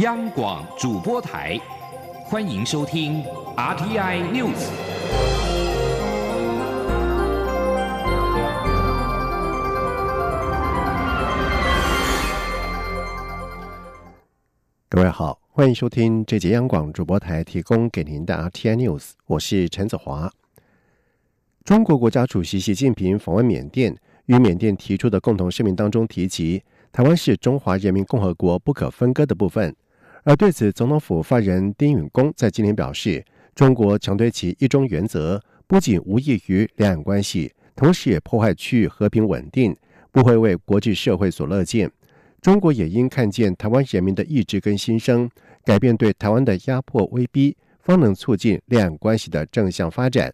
央广主播台，欢迎收听 RTI News。各位好，欢迎收听这节央广主播台提供给您的 RTI News，我是陈子华。中国国家主席习近平访问缅甸，与缅甸提出的共同声明当中提及，台湾是中华人民共和国不可分割的部分。而对此，总统府发言人丁允恭在今天表示，中国强推其一中原则，不仅无益于两岸关系，同时也破坏区域和平稳定，不会为国际社会所乐见。中国也应看见台湾人民的意志跟心声，改变对台湾的压迫威逼，方能促进两岸关系的正向发展。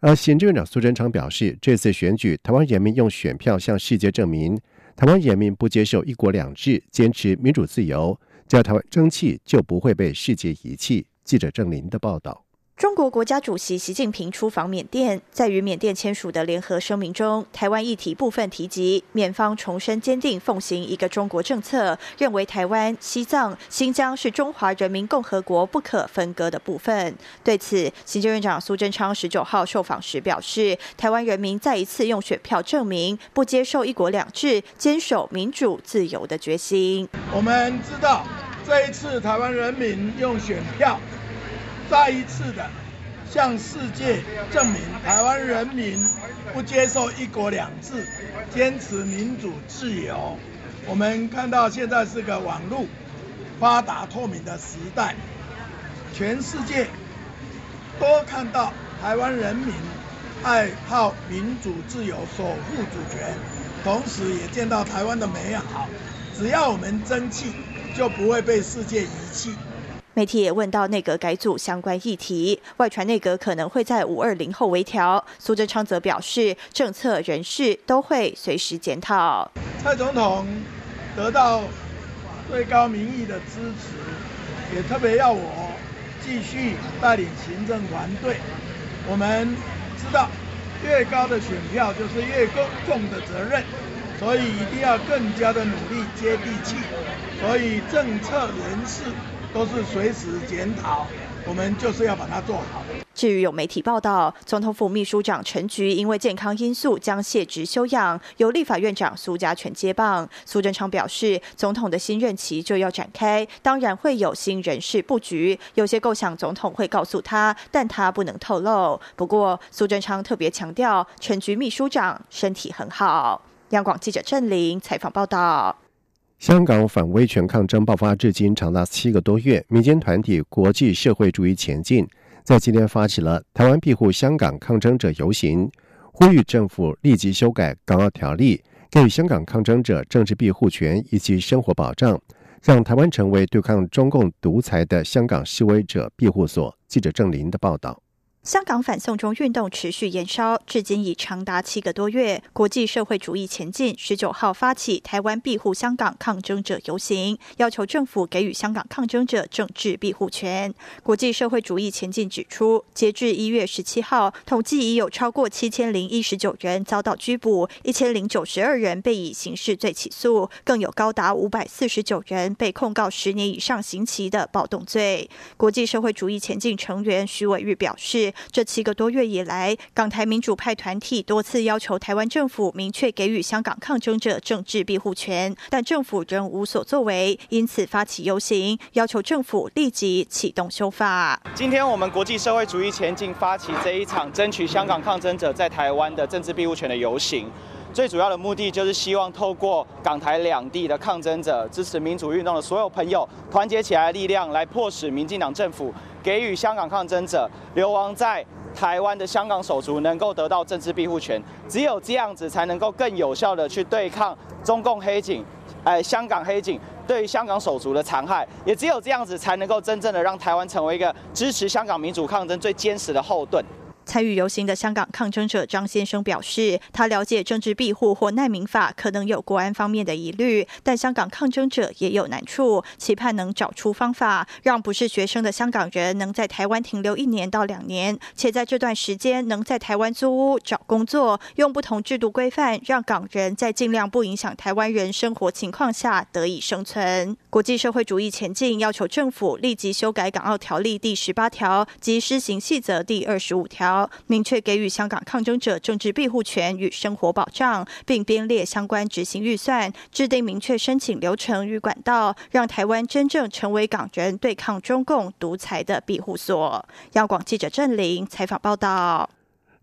而行政院长苏贞昌表示，这次选举，台湾人民用选票向世界证明，台湾人民不接受一国两制，坚持民主自由，只要台湾争气，就不会被世界遗弃。记者郑林的报道。中国国家主席习近平出访缅甸，在与缅甸签署的联合声明中，台湾议题部分提及，缅方重申坚定奉行一个中国政策，认为台湾、西藏、新疆是中华人民共和国不可分割的部分。对此，行政院长苏贞昌十九号受访时表示，台湾人民再一次用选票证明不接受一国两制、坚守民主自由的决心。我们知道，这一次台湾人民用选票。再一次的向世界证明，台湾人民不接受一国两制，坚持民主自由。我们看到现在是个网络发达透明的时代，全世界都看到台湾人民爱好民主自由，守护主权，同时也见到台湾的美好。只要我们争气，就不会被世界遗弃。媒体也问到内阁改组相关议题，外传内阁可能会在五二零后微调。苏贞昌则表示，政策人事都会随时检讨。蔡总统得到最高民意的支持，也特别要我继续带领行政团队。我们知道，越高的选票就是越重的责任，所以一定要更加的努力接地气。所以政策人事。都是随时检讨，我们就是要把它做好。至于有媒体报道，总统府秘书长陈菊因为健康因素将卸职休养，由立法院长苏家全接棒。苏贞昌表示，总统的新任期就要展开，当然会有新人事布局，有些构想总统会告诉他，但他不能透露。不过，苏贞昌特别强调，陈菊秘书长身体很好。央广记者郑玲采访报道。香港反威权抗争爆发至今长达七个多月，民间团体国际社会主义前进在今天发起了台湾庇护香港抗争者游行，呼吁政府立即修改港澳条例，给予香港抗争者政治庇护权以及生活保障，让台湾成为对抗中共独裁的香港示威者庇护所。记者郑林的报道。香港反送中运动持续延烧，至今已长达七个多月。国际社会主义前进十九号发起台湾庇护香港抗争者游行，要求政府给予香港抗争者政治庇护权。国际社会主义前进指出，截至一月十七号，统计已有超过七千零一十九人遭到拘捕，一千零九十二人被以刑事罪起诉，更有高达五百四十九人被控告十年以上刑期的暴动罪。国际社会主义前进成员徐伟玉表示。这七个多月以来，港台民主派团体多次要求台湾政府明确给予香港抗争者政治庇护权，但政府仍无所作为，因此发起游行，要求政府立即启动修法。今天我们国际社会主义前进发起这一场争取香港抗争者在台湾的政治庇护权的游行，最主要的目的就是希望透过港台两地的抗争者、支持民主运动的所有朋友团结起来的力量，来迫使民进党政府。给予香港抗争者流亡在台湾的香港手足能够得到政治庇护权，只有这样子才能够更有效的去对抗中共黑警，哎，香港黑警对香港手足的残害，也只有这样子才能够真正的让台湾成为一个支持香港民主抗争最坚实的后盾。参与游行的香港抗争者张先生表示，他了解政治庇护或难民法可能有国安方面的疑虑，但香港抗争者也有难处，期盼能找出方法，让不是学生的香港人能在台湾停留一年到两年，且在这段时间能在台湾租屋、找工作，用不同制度规范，让港人在尽量不影响台湾人生活情况下得以生存。国际社会主义前进要求政府立即修改港澳条例第十八条及施行细则第二十五条，明确给予香港抗争者政治庇护权与生活保障，并编列相关执行预算，制定明确申请流程与管道，让台湾真正成为港人对抗中共独裁的庇护所。央广记者郑玲采访报道。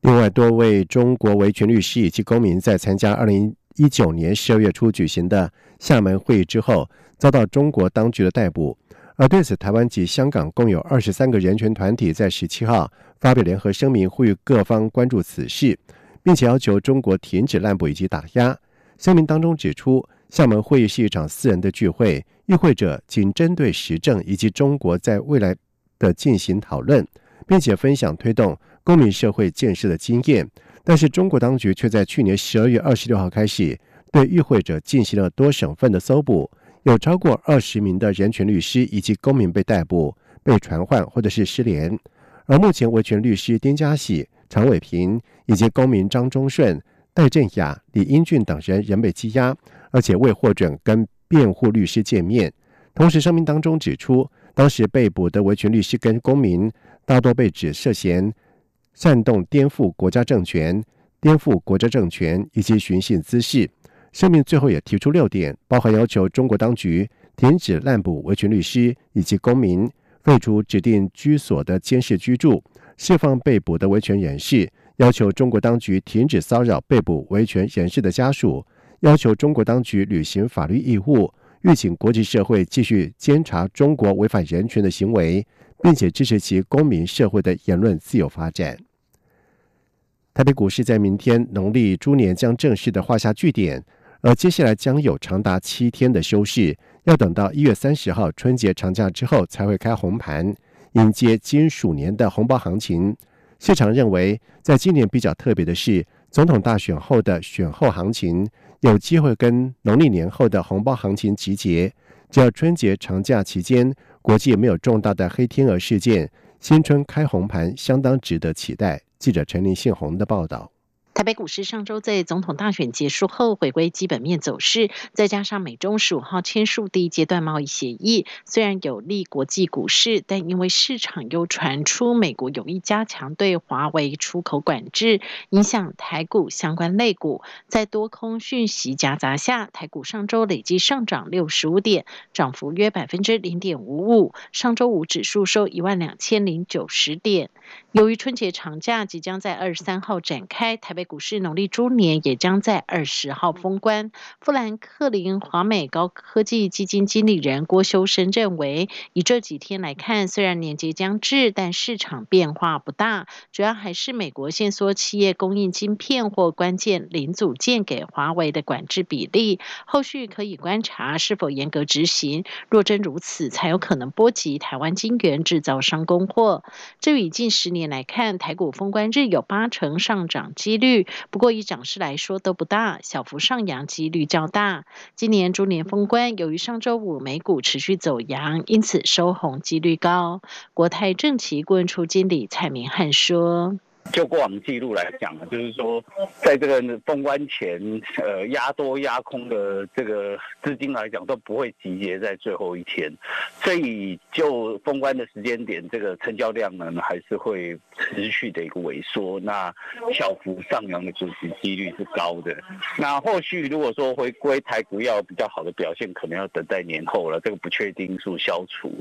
另外，多位中国维权律师以及公民在参加二零一九年十二月初举行的厦门会议之后，遭到中国当局的逮捕。而对此，台湾及香港共有二十三个人权团体在十七号发表联合声明，呼吁各方关注此事，并且要求中国停止滥捕以及打压。声明当中指出，厦门会议是一场私人的聚会，与会者仅针对时政以及中国在未来的进行讨论，并且分享推动公民社会建设的经验。但是，中国当局却在去年十二月二十六号开始对与会者进行了多省份的搜捕。有超过二十名的人权律师以及公民被逮捕、被传唤或者是失联，而目前维权律师丁家喜、常伟平以及公民张忠顺、戴振雅、李英俊等人仍被羁押，而且未获准跟辩护律师见面。同时，声明当中指出，当时被捕的维权律师跟公民大多被指涉嫌煽动颠覆国家政权、颠覆国家政权以及寻衅滋事。声明最后也提出六点，包含要求中国当局停止滥捕维权律师以及公民，废除指定居所的监视居住，释放被捕的维权人士，要求中国当局停止骚扰被捕维权人士的家属，要求中国当局履行法律义务，预请国际社会继续监察中国违反人权的行为，并且支持其公民社会的言论自由发展。台北股市在明天农历猪年将正式的画下句点。而接下来将有长达七天的休市，要等到一月三十号春节长假之后才会开红盘，迎接金鼠年的红包行情。市场认为，在今年比较特别的是，总统大选后的选后行情有机会跟农历年后的红包行情集结。只要春节长假期间国际没有重大的黑天鹅事件，新春开红盘相当值得期待。记者陈林信宏的报道。台北股市上周在总统大选结束后回归基本面走势，再加上美中十五号签署第一阶段贸易协议，虽然有利国际股市，但因为市场又传出美国有意加强对华为出口管制，影响台股相关类股。在多空讯息夹杂下，台股上周累计上涨六十五点，涨幅约百分之零点五五。上周五指数收一万两千零九十点。由于春节长假即将在二十三号展开，台北。股市农历猪年也将在二十号封关。富兰克林华美高科技基金经理人郭修生认为，以这几天来看，虽然年节将至，但市场变化不大，主要还是美国限缩企业供应晶片或关键零组件给华为的管制比例，后续可以观察是否严格执行。若真如此，才有可能波及台湾晶圆制造商供货。至于近十年来看，台股封关日有八成上涨几率。不过以涨势来说都不大，小幅上扬几率较大。今年猪年封关，由于上周五美股持续走阳，因此收红几率高。国泰正奇顾问处经理蔡明汉说。就过往记录来讲呢，就是说，在这个封关前，呃，压多压空的这个资金来讲，都不会集结在最后一天，所以就封关的时间点，这个成交量呢，还是会持续的一个萎缩。那小幅上扬的主持几率是高的。那后续如果说回归台股要比较好的表现，可能要等待年后了，这个不确定因素消除。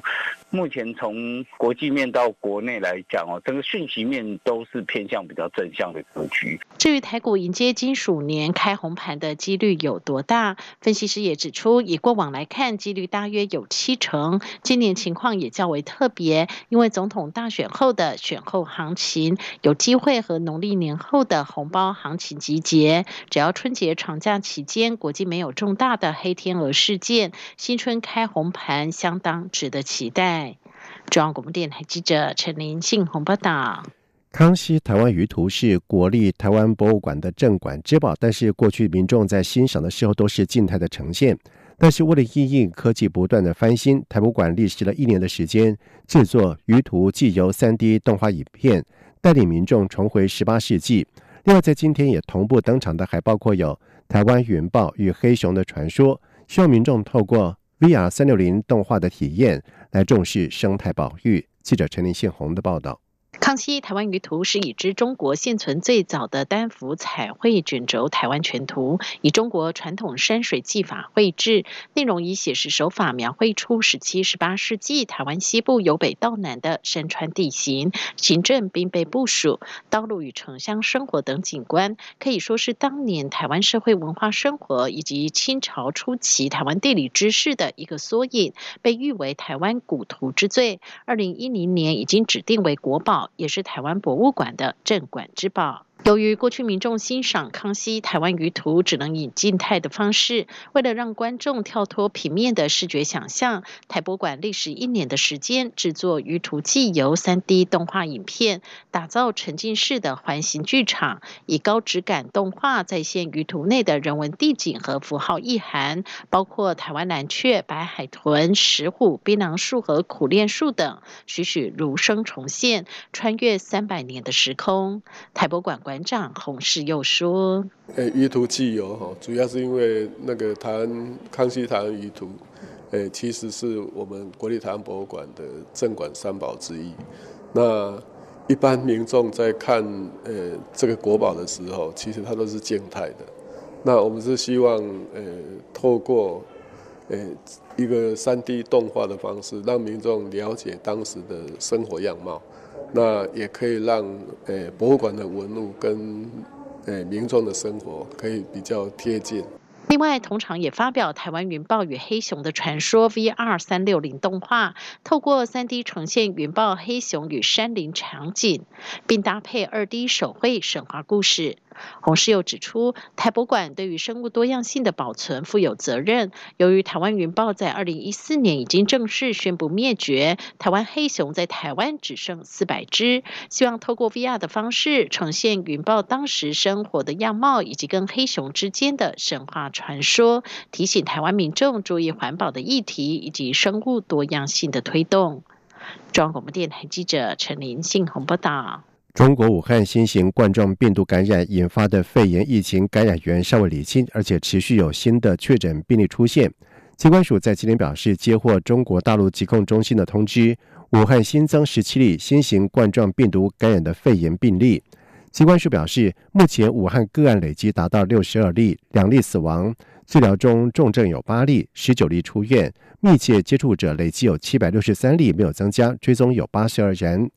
目前从国际面到国内来讲哦，整个讯息面都是。偏向比较正向的格局。至于台股迎接金属年开红盘的几率有多大？分析师也指出，以过往来看，几率大约有七成。今年情况也较为特别，因为总统大选后的选后行情有机会和农历年后的红包行情集结。只要春节长假期间国际没有重大的黑天鹅事件，新春开红盘相当值得期待。中央广播电台记者陈林信红报道。康熙台湾舆图是国立台湾博物馆的镇馆之宝，但是过去民众在欣赏的时候都是静态的呈现。但是为了应应科技不断的翻新，台博馆历时了一年的时间制作舆图既由三 D 动画影片，带领民众重回十八世纪。另外，在今天也同步登场的还包括有台湾云豹与黑熊的传说，希望民众透过 VR 三六零动画的体验来重视生态保育。记者陈林宪宏的报道。康熙台湾舆图是已知中国现存最早的单幅彩绘卷轴台湾全图，以中国传统山水技法绘制，内容以写实手法描绘出十七、十八世纪台湾西部由北到南的山川地形、行政兵备部署、道路与城乡生活等景观，可以说是当年台湾社会文化生活以及清朝初期台湾地理知识的一个缩影，被誉为台湾古图之最。二零一零年已经指定为国宝。也是台湾博物馆的镇馆之宝。由于过去民众欣赏康熙台湾舆图只能以静态的方式，为了让观众跳脱平面的视觉想象，台博馆历时一年的时间制作舆图记由三 D 动画影片，打造沉浸式的环形剧场，以高质感动画再现舆图内的人文地景和符号意涵，包括台湾蓝雀、白海豚、石虎、槟榔树和苦楝树等，栩栩如生重现，穿越三百年的时空。台博馆馆长洪世又说：“诶，舆图记游哈，主要是因为那个台湾康熙台湾舆图，诶，其实是我们国立台湾博物馆的镇馆三宝之一。那一般民众在看呃这个国宝的时候，其实它都是静态的。那我们是希望呃透过呃一个三 D 动画的方式，让民众了解当时的生活样貌。”那也可以让诶博物馆的文物跟诶民众的生活可以比较贴近。另外，同场也发表台湾云豹与黑熊的传说 VR 三六零动画，透过三 D 呈现云豹、黑熊与山林场景，并搭配二 D 手绘神话故事。洪世又指出，台博馆对于生物多样性的保存负有责任。由于台湾云豹在二零一四年已经正式宣布灭绝，台湾黑熊在台湾只剩四百只。希望透过 VR 的方式呈现云豹当时生活的样貌，以及跟黑熊之间的神话传说，提醒台湾民众注意环保的议题以及生物多样性的推动。中央广播电台记者陈林信宏报道。中国武汉新型冠状病毒感染引发的肺炎疫情感染源尚未理清，而且持续有新的确诊病例出现。机关署在今天表示，接获中国大陆疾控中心的通知，武汉新增十七例新型冠状病毒感染的肺炎病例。机关署表示，目前武汉个案累计达到六十二例，两例死亡，治疗中重症有八例，十九例出院，密切接触者累计有七百六十三例，没有增加，追踪有八十二人。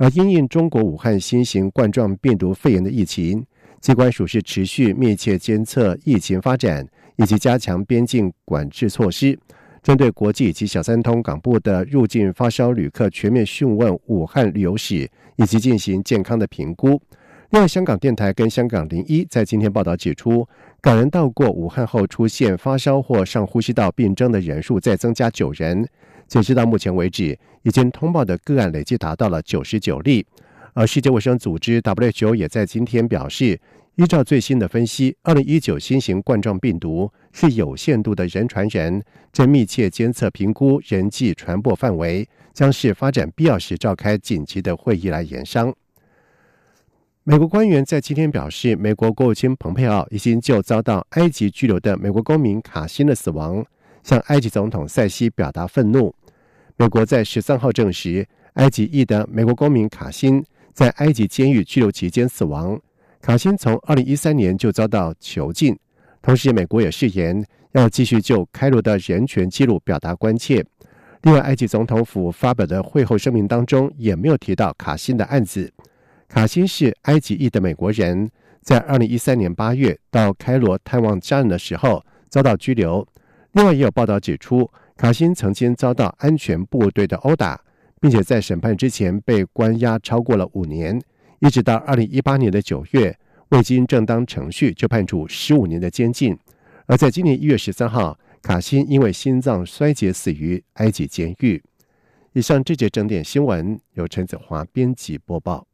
而因应中国武汉新型冠状病毒肺炎的疫情，机关署是持续密切监测疫情发展，以及加强边境管制措施。针对国际及小三通港部的入境发烧旅客，全面询问武汉旅游史，以及进行健康的评估。另外，香港电台跟香港零一在今天报道指出，港人到过武汉后出现发烧或上呼吸道病症的人数再增加九人。截止到目前为止，已经通报的个案累计达到了九十九例。而世界卫生组织 WHO 也在今天表示，依照最新的分析，二零一九新型冠状病毒是有限度的人传人，正密切监测评估人际传播范围，将是发展必要时召开紧急的会议来研商。美国官员在今天表示，美国国务卿蓬佩奥已经就遭到埃及拘留的美国公民卡辛的死亡，向埃及总统塞西表达愤怒。美国在十三号证实，埃及裔的美国公民卡辛在埃及监狱拘留期间死亡。卡辛从二零一三年就遭到囚禁。同时，美国也誓言要继续就开罗的人权记录表达关切。另外，埃及总统府发表的会后声明当中也没有提到卡辛的案子。卡辛是埃及裔的美国人，在二零一三年八月到开罗探望家人的时候遭到拘留。另外，也有报道指出。卡辛曾经遭到安全部队的殴打，并且在审判之前被关押超过了五年，一直到二零一八年的九月，未经正当程序就判处十五年的监禁。而在今年一月十三号，卡辛因为心脏衰竭死于埃及监狱。以上这节整点新闻由陈子华编辑播报。